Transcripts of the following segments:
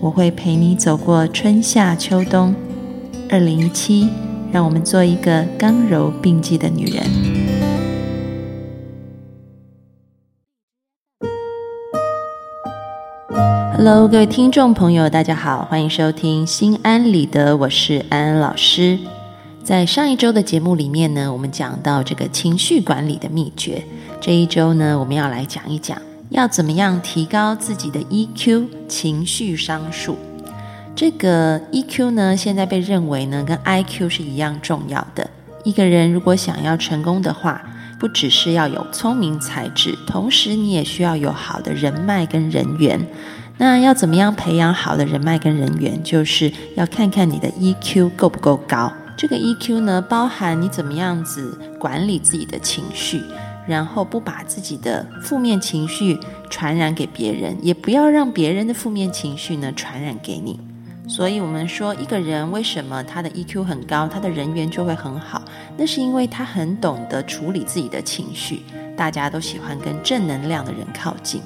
我会陪你走过春夏秋冬。二零一七，让我们做一个刚柔并济的女人。Hello，各位听众朋友，大家好，欢迎收听《心安理得》，我是安安老师。在上一周的节目里面呢，我们讲到这个情绪管理的秘诀。这一周呢，我们要来讲一讲。要怎么样提高自己的 EQ 情绪商数？这个 EQ 呢，现在被认为呢，跟 IQ 是一样重要的。一个人如果想要成功的话，不只是要有聪明才智，同时你也需要有好的人脉跟人缘。那要怎么样培养好的人脉跟人缘？就是要看看你的 EQ 够不够高。这个 EQ 呢，包含你怎么样子管理自己的情绪。然后不把自己的负面情绪传染给别人，也不要让别人的负面情绪呢传染给你。所以，我们说一个人为什么他的 EQ 很高，他的人缘就会很好，那是因为他很懂得处理自己的情绪。大家都喜欢跟正能量的人靠近。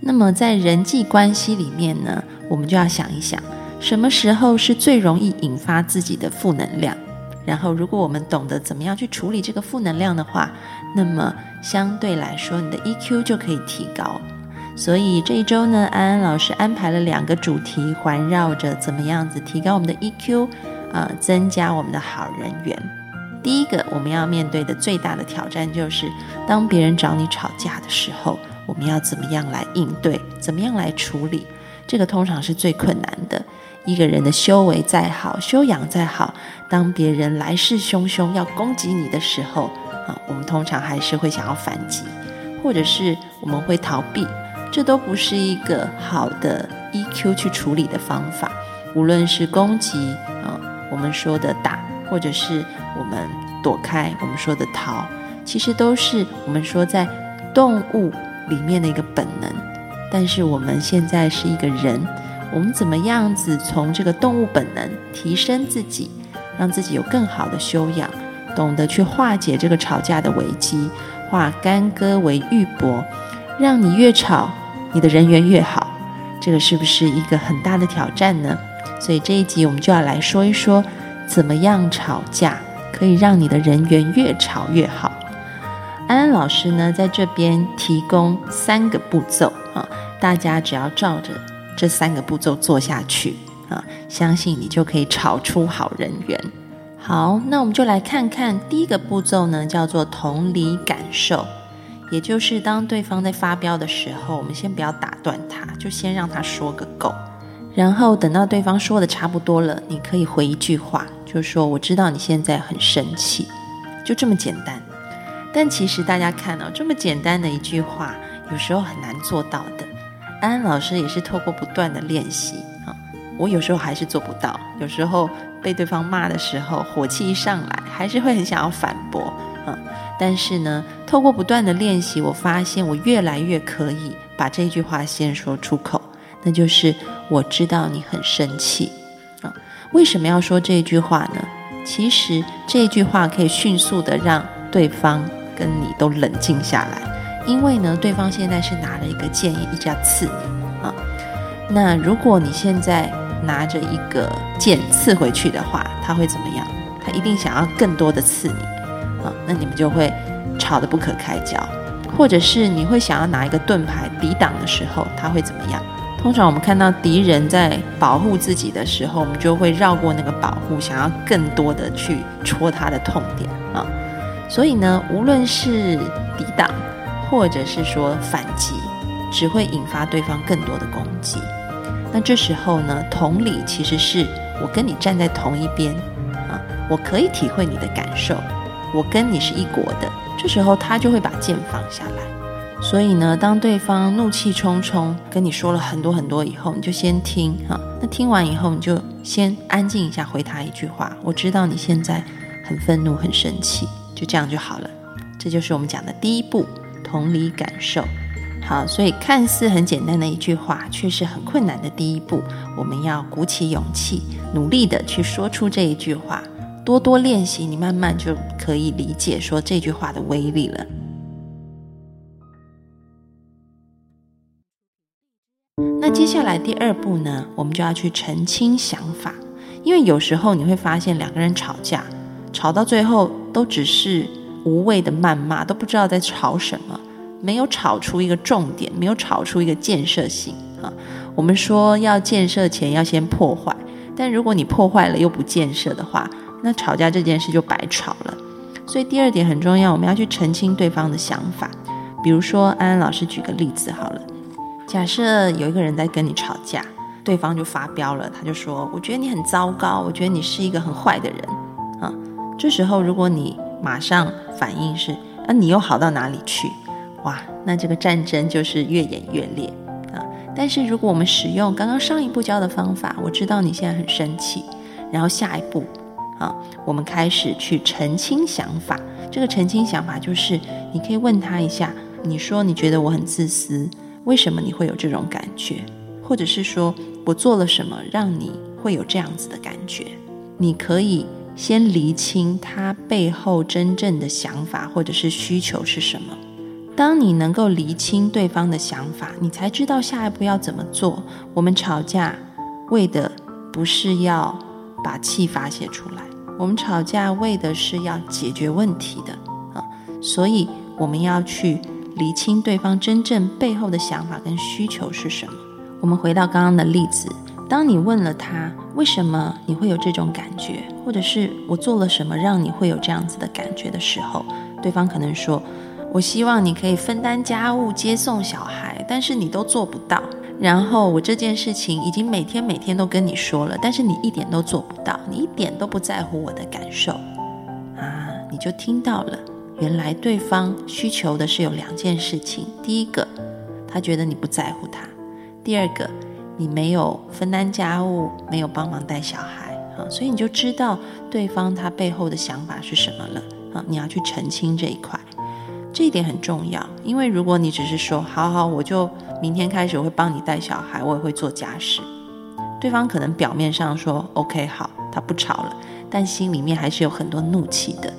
那么，在人际关系里面呢，我们就要想一想，什么时候是最容易引发自己的负能量？然后，如果我们懂得怎么样去处理这个负能量的话，那么相对来说，你的 EQ 就可以提高。所以这一周呢，安安老师安排了两个主题，环绕着怎么样子提高我们的 EQ，呃，增加我们的好人缘。第一个，我们要面对的最大的挑战就是，当别人找你吵架的时候，我们要怎么样来应对，怎么样来处理？这个通常是最困难的。一个人的修为再好，修养再好，当别人来势汹汹要攻击你的时候，啊，我们通常还是会想要反击，或者是我们会逃避，这都不是一个好的 EQ 去处理的方法。无论是攻击，啊，我们说的打，或者是我们躲开，我们说的逃，其实都是我们说在动物里面的一个本能。但是我们现在是一个人。我们怎么样子从这个动物本能提升自己，让自己有更好的修养，懂得去化解这个吵架的危机，化干戈为玉帛，让你越吵，你的人缘越好。这个是不是一个很大的挑战呢？所以这一集我们就要来说一说，怎么样吵架可以让你的人缘越吵越好。安安老师呢，在这边提供三个步骤啊，大家只要照着。这三个步骤做下去啊，相信你就可以炒出好人缘。好，那我们就来看看第一个步骤呢，叫做同理感受，也就是当对方在发飙的时候，我们先不要打断他，就先让他说个够，然后等到对方说的差不多了，你可以回一句话，就说我知道你现在很生气，就这么简单。但其实大家看到这么简单的一句话，有时候很难做到的。安安老师也是透过不断的练习啊，我有时候还是做不到，有时候被对方骂的时候，火气一上来，还是会很想要反驳啊。但是呢，透过不断的练习，我发现我越来越可以把这句话先说出口，那就是我知道你很生气啊。为什么要说这句话呢？其实这句话可以迅速的让对方跟你都冷静下来。因为呢，对方现在是拿了一个剑，一家刺你啊。那如果你现在拿着一个剑刺回去的话，他会怎么样？他一定想要更多的刺你啊。那你们就会吵得不可开交，或者是你会想要拿一个盾牌抵挡的时候，他会怎么样？通常我们看到敌人在保护自己的时候，我们就会绕过那个保护，想要更多的去戳他的痛点啊。所以呢，无论是抵挡。或者是说反击，只会引发对方更多的攻击。那这时候呢，同理其实是我跟你站在同一边啊，我可以体会你的感受，我跟你是一国的。这时候他就会把剑放下来，所以呢，当对方怒气冲冲跟你说了很多很多以后，你就先听哈。那听完以后，你就先安静一下，回他一句话：“我知道你现在很愤怒、很生气。”就这样就好了。这就是我们讲的第一步，同理感受。好，所以看似很简单的一句话，却是很困难的第一步。我们要鼓起勇气，努力的去说出这一句话。多多练习，你慢慢就可以理解说这句话的威力了。那接下来第二步呢，我们就要去澄清想法，因为有时候你会发现两个人吵架，吵到最后都只是无谓的谩骂，都不知道在吵什么，没有吵出一个重点，没有吵出一个建设性啊。我们说要建设前要先破坏，但如果你破坏了又不建设的话，那吵架这件事就白吵了。所以第二点很重要，我们要去澄清对方的想法。比如说安安老师举个例子好了。假设有一个人在跟你吵架，对方就发飙了，他就说：“我觉得你很糟糕，我觉得你是一个很坏的人。”啊，这时候如果你马上反应是：“啊，你又好到哪里去？”哇，那这个战争就是越演越烈啊。但是如果我们使用刚刚上一步教的方法，我知道你现在很生气，然后下一步啊，我们开始去澄清想法。这个澄清想法就是，你可以问他一下：“你说你觉得我很自私。”为什么你会有这种感觉？或者是说我做了什么让你会有这样子的感觉？你可以先厘清他背后真正的想法或者是需求是什么。当你能够厘清对方的想法，你才知道下一步要怎么做。我们吵架为的不是要把气发泄出来，我们吵架为的是要解决问题的啊，所以我们要去。理清对方真正背后的想法跟需求是什么。我们回到刚刚的例子，当你问了他为什么你会有这种感觉，或者是我做了什么让你会有这样子的感觉的时候，对方可能说：“我希望你可以分担家务、接送小孩，但是你都做不到。然后我这件事情已经每天每天都跟你说了，但是你一点都做不到，你一点都不在乎我的感受啊！你就听到了。”原来对方需求的是有两件事情：第一个，他觉得你不在乎他；第二个，你没有分担家务，没有帮忙带小孩所以你就知道对方他背后的想法是什么了啊！你要去澄清这一块，这一点很重要，因为如果你只是说“好好，我就明天开始我会帮你带小孩，我也会做家事”，对方可能表面上说 “OK 好”，他不吵了，但心里面还是有很多怒气的。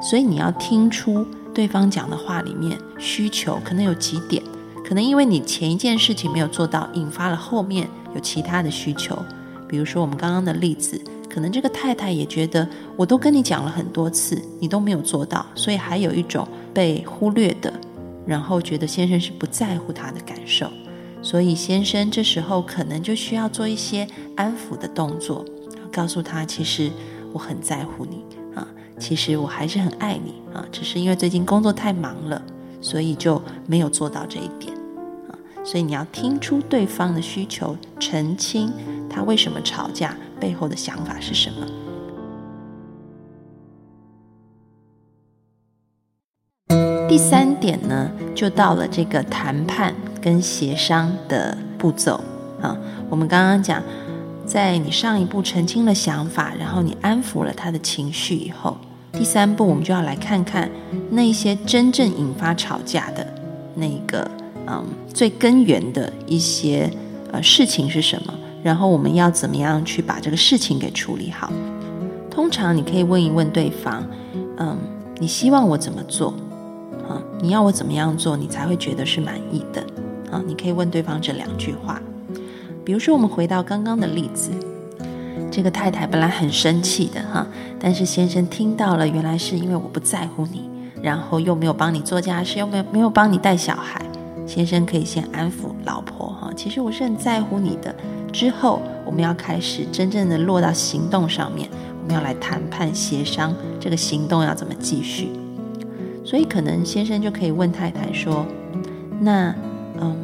所以你要听出对方讲的话里面需求可能有几点，可能因为你前一件事情没有做到，引发了后面有其他的需求。比如说我们刚刚的例子，可能这个太太也觉得我都跟你讲了很多次，你都没有做到，所以还有一种被忽略的，然后觉得先生是不在乎她的感受，所以先生这时候可能就需要做一些安抚的动作，告诉他其实我很在乎你啊。其实我还是很爱你啊，只是因为最近工作太忙了，所以就没有做到这一点啊。所以你要听出对方的需求，澄清他为什么吵架背后的想法是什么。第三点呢，就到了这个谈判跟协商的步骤啊。我们刚刚讲。在你上一步澄清了想法，然后你安抚了他的情绪以后，第三步我们就要来看看那些真正引发吵架的那个嗯最根源的一些呃事情是什么，然后我们要怎么样去把这个事情给处理好。通常你可以问一问对方，嗯，你希望我怎么做？啊，你要我怎么样做，你才会觉得是满意的？啊，你可以问对方这两句话。比如说，我们回到刚刚的例子，这个太太本来很生气的哈，但是先生听到了，原来是因为我不在乎你，然后又没有帮你做家事，又没有没有帮你带小孩。先生可以先安抚老婆哈，其实我是很在乎你的。之后我们要开始真正的落到行动上面，我们要来谈判协商，这个行动要怎么继续？所以可能先生就可以问太太说：“那嗯，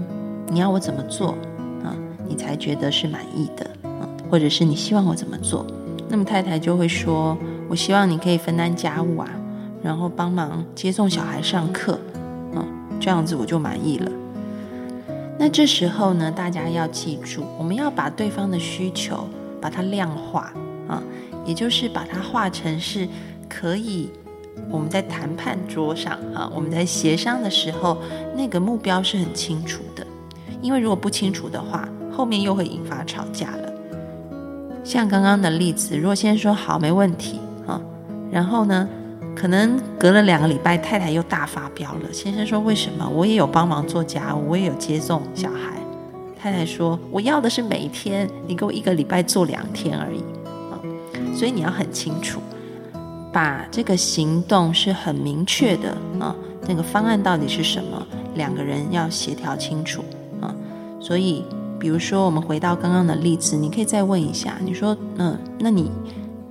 你要我怎么做啊？”你才觉得是满意的，嗯，或者是你希望我怎么做？那么太太就会说：“我希望你可以分担家务啊，然后帮忙接送小孩上课，嗯，这样子我就满意了。那这时候呢，大家要记住，我们要把对方的需求把它量化啊，也就是把它化成是可以我们在谈判桌上啊，我们在协商的时候，那个目标是很清楚的。因为如果不清楚的话，后面又会引发吵架了。像刚刚的例子，如果先说好没问题啊，然后呢？可能隔了两个礼拜，太太又大发飙了。先生说：“为什么？我也有帮忙做家务，我也有接送小孩。”太太说：“我要的是每一天，你给我一个礼拜做两天而已。”啊，所以你要很清楚，把这个行动是很明确的啊。那个方案到底是什么？两个人要协调清楚啊。所以，比如说我们回到刚刚的例子，你可以再问一下，你说：“嗯，那你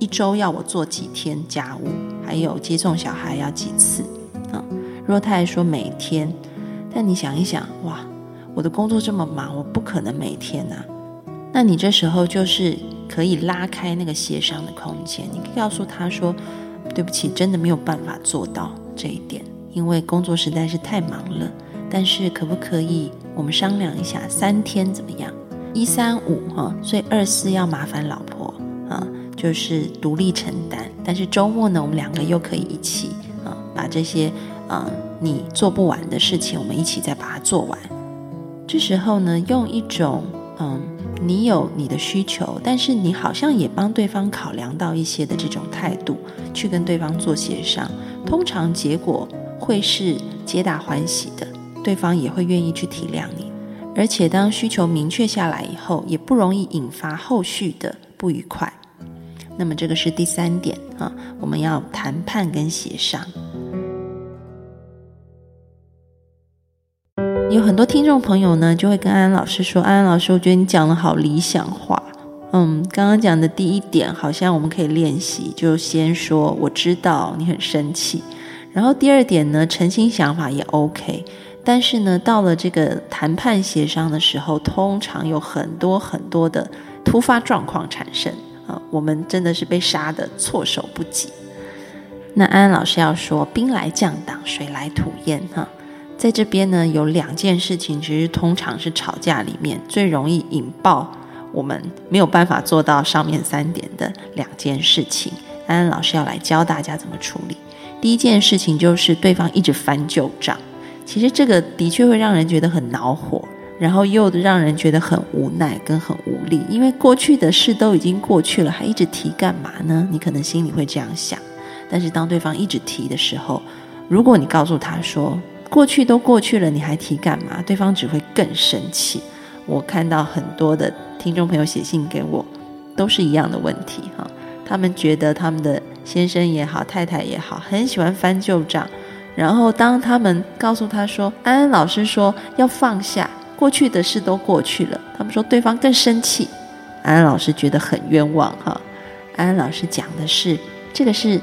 一周要我做几天家务？”还有接送小孩要几次啊？如果他还说每天，但你想一想，哇，我的工作这么忙，我不可能每天啊。那你这时候就是可以拉开那个协商的空间，你可以告诉他说：“对不起，真的没有办法做到这一点，因为工作实在是太忙了。但是可不可以我们商量一下，三天怎么样？一三五哈，所以二四要麻烦老婆。”就是独立承担，但是周末呢，我们两个又可以一起啊，把这些啊你做不完的事情，我们一起再把它做完。这时候呢，用一种嗯，你有你的需求，但是你好像也帮对方考量到一些的这种态度，去跟对方做协商，通常结果会是皆大欢喜的，对方也会愿意去体谅你，而且当需求明确下来以后，也不容易引发后续的不愉快。那么这个是第三点啊，我们要谈判跟协商。有很多听众朋友呢，就会跟安安老师说：“安安老师，我觉得你讲的好理想化。”嗯，刚刚讲的第一点，好像我们可以练习，就先说我知道你很生气。然后第二点呢，澄清想法也 OK，但是呢，到了这个谈判协商的时候，通常有很多很多的突发状况产生。我们真的是被杀的措手不及。那安安老师要说“兵来将挡，水来土掩”哈，在这边呢有两件事情，其实通常是吵架里面最容易引爆我们没有办法做到上面三点的两件事情。安安老师要来教大家怎么处理。第一件事情就是对方一直翻旧账，其实这个的确会让人觉得很恼火。然后又让人觉得很无奈跟很无力，因为过去的事都已经过去了，还一直提干嘛呢？你可能心里会这样想。但是当对方一直提的时候，如果你告诉他说过去都过去了，你还提干嘛？对方只会更生气。我看到很多的听众朋友写信给我，都是一样的问题哈。他们觉得他们的先生也好，太太也好，很喜欢翻旧账。然后当他们告诉他说，安安老师说要放下。过去的事都过去了，他们说对方更生气，安安老师觉得很冤枉哈。安安老师讲的是，这个是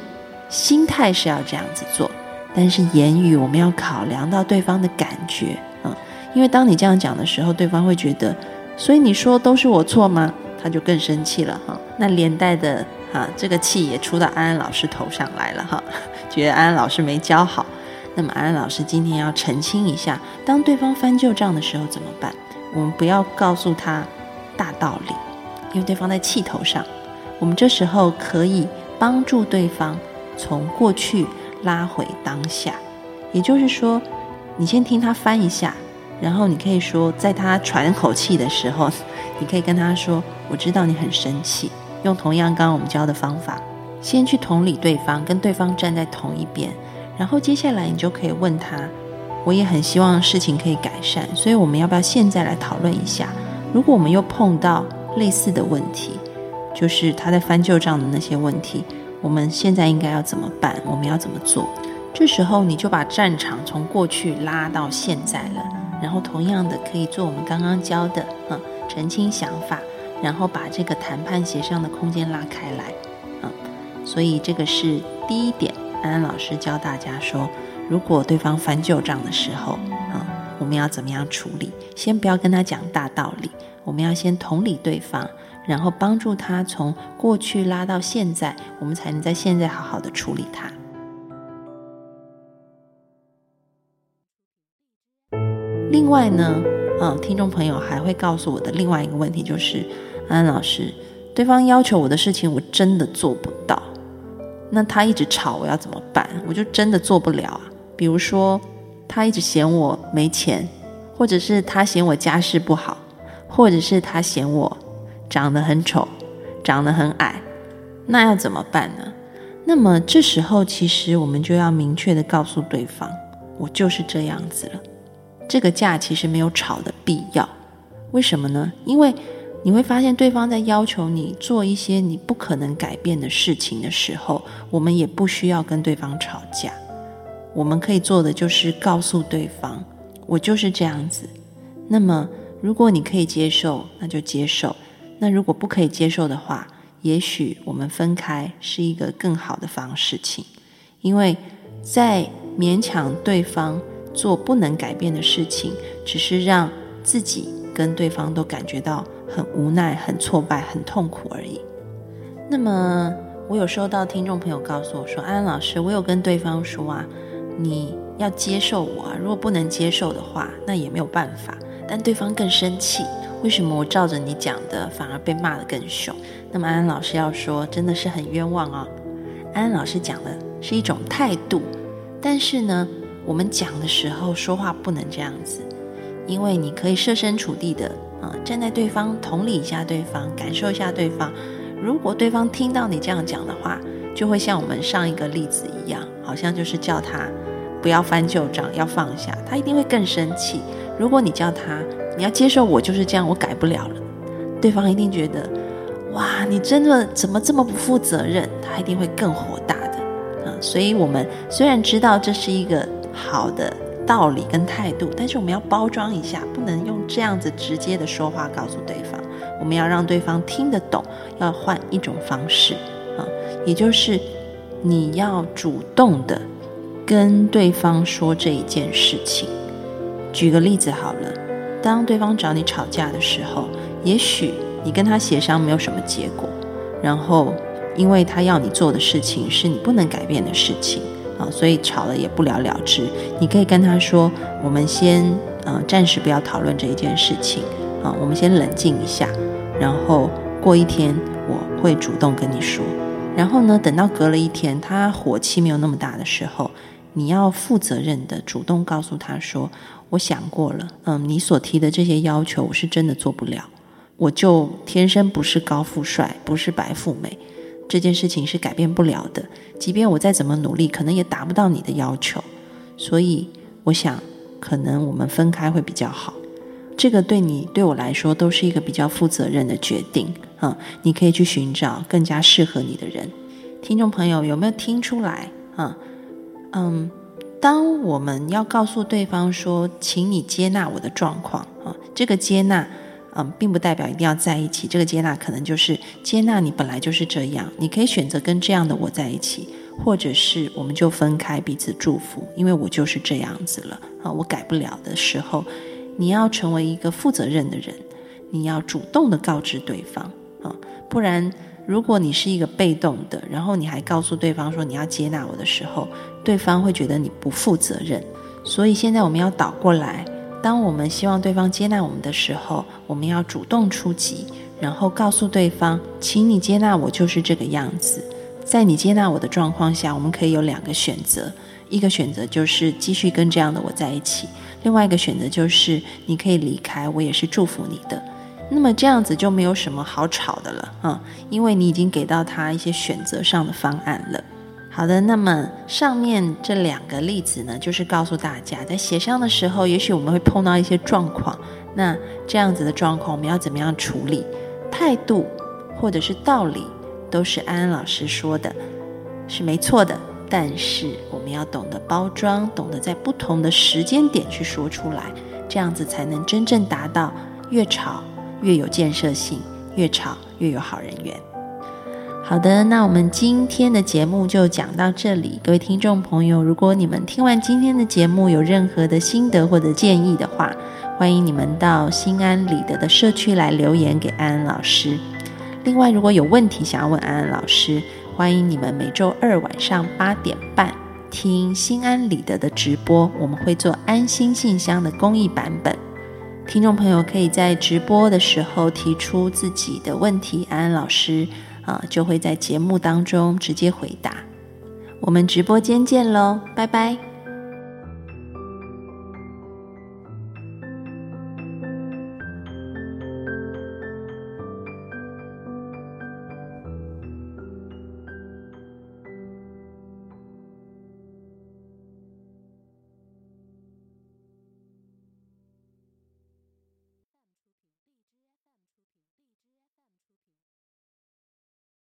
心态是要这样子做，但是言语我们要考量到对方的感觉啊，因为当你这样讲的时候，对方会觉得，所以你说都是我错吗？他就更生气了哈。那连带的哈，这个气也出到安安老师头上来了哈，觉得安安老师没教好。那么安安老师今天要澄清一下，当对方翻旧账的时候怎么办？我们不要告诉他大道理，因为对方在气头上。我们这时候可以帮助对方从过去拉回当下，也就是说，你先听他翻一下，然后你可以说，在他喘口气的时候，你可以跟他说：“我知道你很生气。”用同样刚刚我们教的方法，先去同理对方，跟对方站在同一边。然后接下来你就可以问他，我也很希望事情可以改善，所以我们要不要现在来讨论一下？如果我们又碰到类似的问题，就是他在翻旧账的那些问题，我们现在应该要怎么办？我们要怎么做？这时候你就把战场从过去拉到现在了，然后同样的可以做我们刚刚教的，嗯，澄清想法，然后把这个谈判协商的空间拉开来，嗯，所以这个是第一点。安安老师教大家说，如果对方翻旧账的时候，啊，我们要怎么样处理？先不要跟他讲大道理，我们要先同理对方，然后帮助他从过去拉到现在，我们才能在现在好好的处理他。另外呢，嗯，听众朋友还会告诉我的另外一个问题就是，安安老师，对方要求我的事情我真的做不到，那他一直吵我要怎么办？我就真的做不了啊。比如说，他一直嫌我没钱，或者是他嫌我家世不好，或者是他嫌我长得很丑，长得很矮，那要怎么办呢？那么这时候，其实我们就要明确的告诉对方，我就是这样子了。这个架其实没有吵的必要。为什么呢？因为你会发现，对方在要求你做一些你不可能改变的事情的时候，我们也不需要跟对方吵架。我们可以做的就是告诉对方，我就是这样子。那么，如果你可以接受，那就接受；那如果不可以接受的话，也许我们分开是一个更好的方式情，因为在勉强对方做不能改变的事情，只是让自己跟对方都感觉到很无奈、很挫败、很痛苦而已。那么，我有收到听众朋友告诉我说：“安安老师，我有跟对方说啊，你要接受我啊，如果不能接受的话，那也没有办法。”但对方更生气。为什么我照着你讲的，反而被骂得更凶？那么安安老师要说，真的是很冤枉哦。安安老师讲的是一种态度，但是呢，我们讲的时候说话不能这样子，因为你可以设身处地的啊，站在对方，同理一下对方，感受一下对方。如果对方听到你这样讲的话，就会像我们上一个例子一样，好像就是叫他不要翻旧账，要放下，他一定会更生气。如果你叫他，你要接受我就是这样，我改不了了。对方一定觉得，哇，你真的怎么这么不负责任？他一定会更火大的啊！所以，我们虽然知道这是一个好的道理跟态度，但是我们要包装一下，不能用这样子直接的说话告诉对方。我们要让对方听得懂，要换一种方式啊，也就是你要主动的跟对方说这一件事情。举个例子好了。当对方找你吵架的时候，也许你跟他协商没有什么结果，然后因为他要你做的事情是你不能改变的事情啊，所以吵了也不了了之。你可以跟他说：“我们先呃暂时不要讨论这一件事情啊，我们先冷静一下，然后过一天我会主动跟你说。然后呢，等到隔了一天，他火气没有那么大的时候，你要负责任的主动告诉他说。”我想过了，嗯，你所提的这些要求，我是真的做不了。我就天生不是高富帅，不是白富美，这件事情是改变不了的。即便我再怎么努力，可能也达不到你的要求。所以，我想，可能我们分开会比较好。这个对你对我来说都是一个比较负责任的决定。嗯，你可以去寻找更加适合你的人。听众朋友，有没有听出来？嗯嗯。当我们要告诉对方说，请你接纳我的状况啊，这个接纳，嗯，并不代表一定要在一起。这个接纳可能就是接纳你本来就是这样，你可以选择跟这样的我在一起，或者是我们就分开，彼此祝福，因为我就是这样子了啊，我改不了的时候，你要成为一个负责任的人，你要主动的告知对方啊，不然。如果你是一个被动的，然后你还告诉对方说你要接纳我的时候，对方会觉得你不负责任。所以现在我们要倒过来，当我们希望对方接纳我们的时候，我们要主动出击，然后告诉对方，请你接纳我就是这个样子。在你接纳我的状况下，我们可以有两个选择：一个选择就是继续跟这样的我在一起；另外一个选择就是你可以离开，我也是祝福你的。那么这样子就没有什么好吵的了啊，因为你已经给到他一些选择上的方案了。好的，那么上面这两个例子呢，就是告诉大家，在协商的时候，也许我们会碰到一些状况。那这样子的状况，我们要怎么样处理？态度或者是道理，都是安安老师说的，是没错的。但是我们要懂得包装，懂得在不同的时间点去说出来，这样子才能真正达到越吵。越有建设性，越吵越有好人缘。好的那我们今天的节目就讲到这里各位听众朋友如果你们听完今天的节目有任何的心得或者建议的话欢迎你们到心安理得的社区来留言给安安老师。另外如果有问题想要问安安老师欢迎你们每周二晚上八点半听心安理得的直播我们会做安心信箱的公益版本。听众朋友可以在直播的时候提出自己的问题安安老师啊就会在节目当中直接回答。我们直播间见喽拜拜。